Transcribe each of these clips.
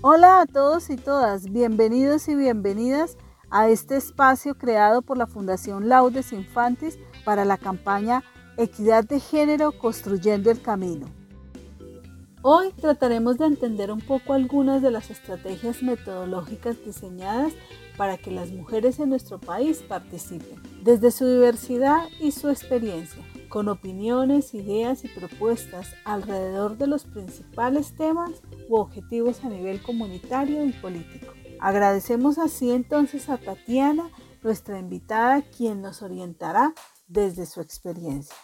Hola a todos y todas, bienvenidos y bienvenidas a este espacio creado por la Fundación Laudes Infantis para la campaña Equidad de Género Construyendo el Camino. Hoy trataremos de entender un poco algunas de las estrategias metodológicas diseñadas para que las mujeres en nuestro país participen, desde su diversidad y su experiencia, con opiniones, ideas y propuestas alrededor de los principales temas u objetivos a nivel comunitario y político. Agradecemos así entonces a Tatiana, nuestra invitada, quien nos orientará desde su experiencia.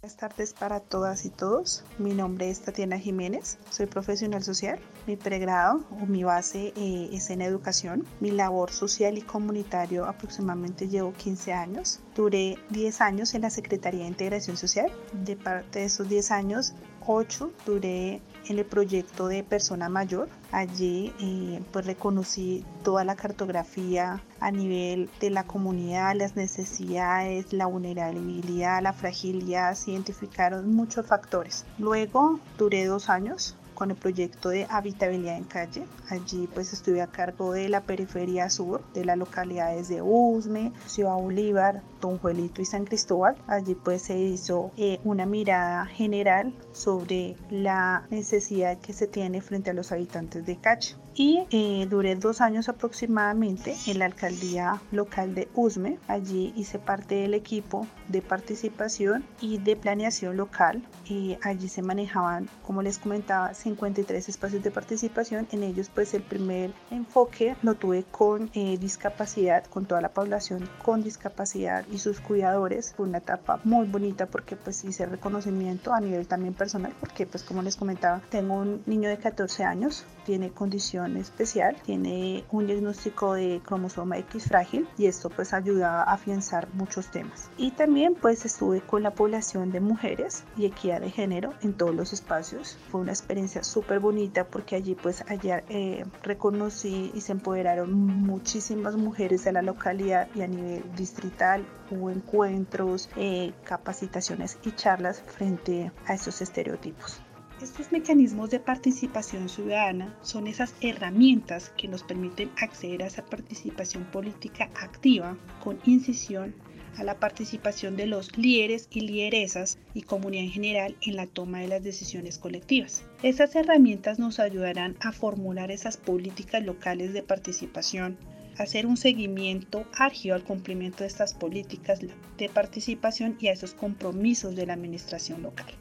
Buenas tardes para todas y todos. Mi nombre es Tatiana Jiménez, soy profesional social. Mi pregrado o mi base eh, es en educación. Mi labor social y comunitario aproximadamente llevo 15 años. Duré 10 años en la Secretaría de Integración Social. De parte de esos 10 años, 8 duré en el proyecto de persona mayor. Allí eh, pues reconocí toda la cartografía a nivel de la comunidad, las necesidades, la vulnerabilidad, la fragilidad, se identificaron muchos factores. Luego duré dos años con el proyecto de habitabilidad en calle. Allí pues estuve a cargo de la periferia sur, de las localidades de Usme, Ciudad Bolívar, Don Juelito y San Cristóbal. Allí pues se hizo eh, una mirada general sobre la necesidad que se tiene frente a los habitantes de calle y eh, duré dos años aproximadamente en la alcaldía local de Usme. Allí hice parte del equipo de participación y de planeación local. y allí se manejaban, como les comentaba, 53 espacios de participación. En ellos pues el primer enfoque lo tuve con eh, discapacidad, con toda la población con discapacidad y sus cuidadores. Fue una etapa muy bonita porque pues hice reconocimiento a nivel también personal porque pues como les comentaba, tengo un niño de 14 años, tiene condición especial, tiene un diagnóstico de cromosoma X frágil y esto pues ayuda a afianzar muchos temas. Y también pues estuve con la población de mujeres y equidad de género en todos los espacios. Fue una experiencia súper bonita porque allí pues allá eh, reconocí y se empoderaron muchísimas mujeres de la localidad y a nivel distrital hubo encuentros, eh, capacitaciones y charlas frente a esos estereotipos. Estos mecanismos de participación ciudadana son esas herramientas que nos permiten acceder a esa participación política activa con incisión a la participación de los líderes y lideresas y comunidad en general en la toma de las decisiones colectivas. Estas herramientas nos ayudarán a formular esas políticas locales de participación, hacer un seguimiento ágil al cumplimiento de estas políticas de participación y a esos compromisos de la administración local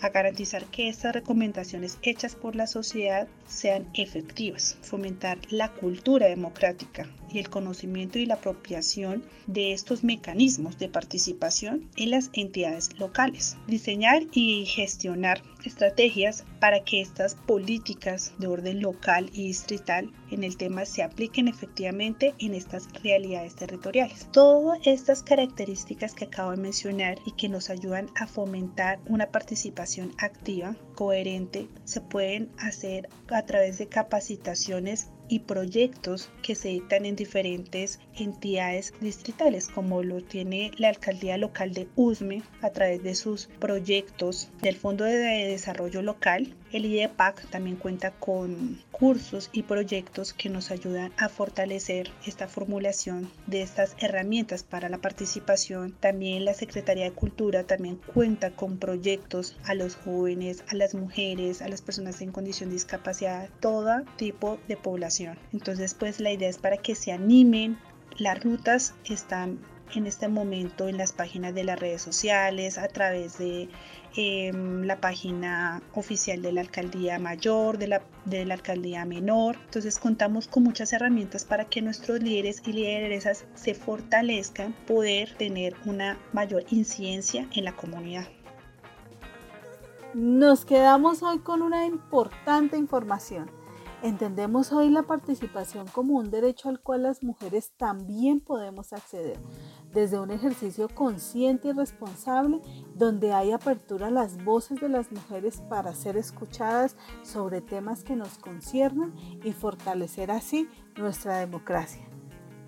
a garantizar que estas recomendaciones hechas por la sociedad sean efectivas, fomentar la cultura democrática y el conocimiento y la apropiación de estos mecanismos de participación en las entidades locales, diseñar y gestionar estrategias para que estas políticas de orden local y distrital en el tema se apliquen efectivamente en estas realidades territoriales. Todas estas características que acabo de mencionar y que nos ayudan a fomentar una participación activa, coherente, se pueden hacer a través de capacitaciones y proyectos que se dictan en diferentes entidades distritales, como lo tiene la alcaldía local de Usme a través de sus proyectos del Fondo de Desarrollo Local. El IDEPAC también cuenta con cursos y proyectos que nos ayudan a fortalecer esta formulación de estas herramientas para la participación. También la Secretaría de Cultura también cuenta con proyectos a los jóvenes, a las mujeres, a las personas en condición de discapacidad, todo tipo de población entonces, pues la idea es para que se animen. Las rutas están en este momento en las páginas de las redes sociales, a través de em, la página oficial de la alcaldía mayor, de la, de la alcaldía menor. Entonces contamos con muchas herramientas para que nuestros líderes y lideresas se fortalezcan, poder tener una mayor incidencia en la comunidad. Nos quedamos hoy con una importante información. Entendemos hoy la participación como un derecho al cual las mujeres también podemos acceder, desde un ejercicio consciente y responsable donde hay apertura a las voces de las mujeres para ser escuchadas sobre temas que nos conciernen y fortalecer así nuestra democracia.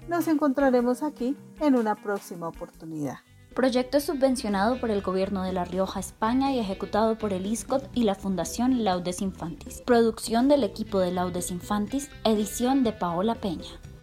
Nos encontraremos aquí en una próxima oportunidad. Proyecto subvencionado por el Gobierno de La Rioja, España y ejecutado por el ISCOT y la Fundación Laudes Infantis. Producción del equipo de Laudes Infantis, edición de Paola Peña.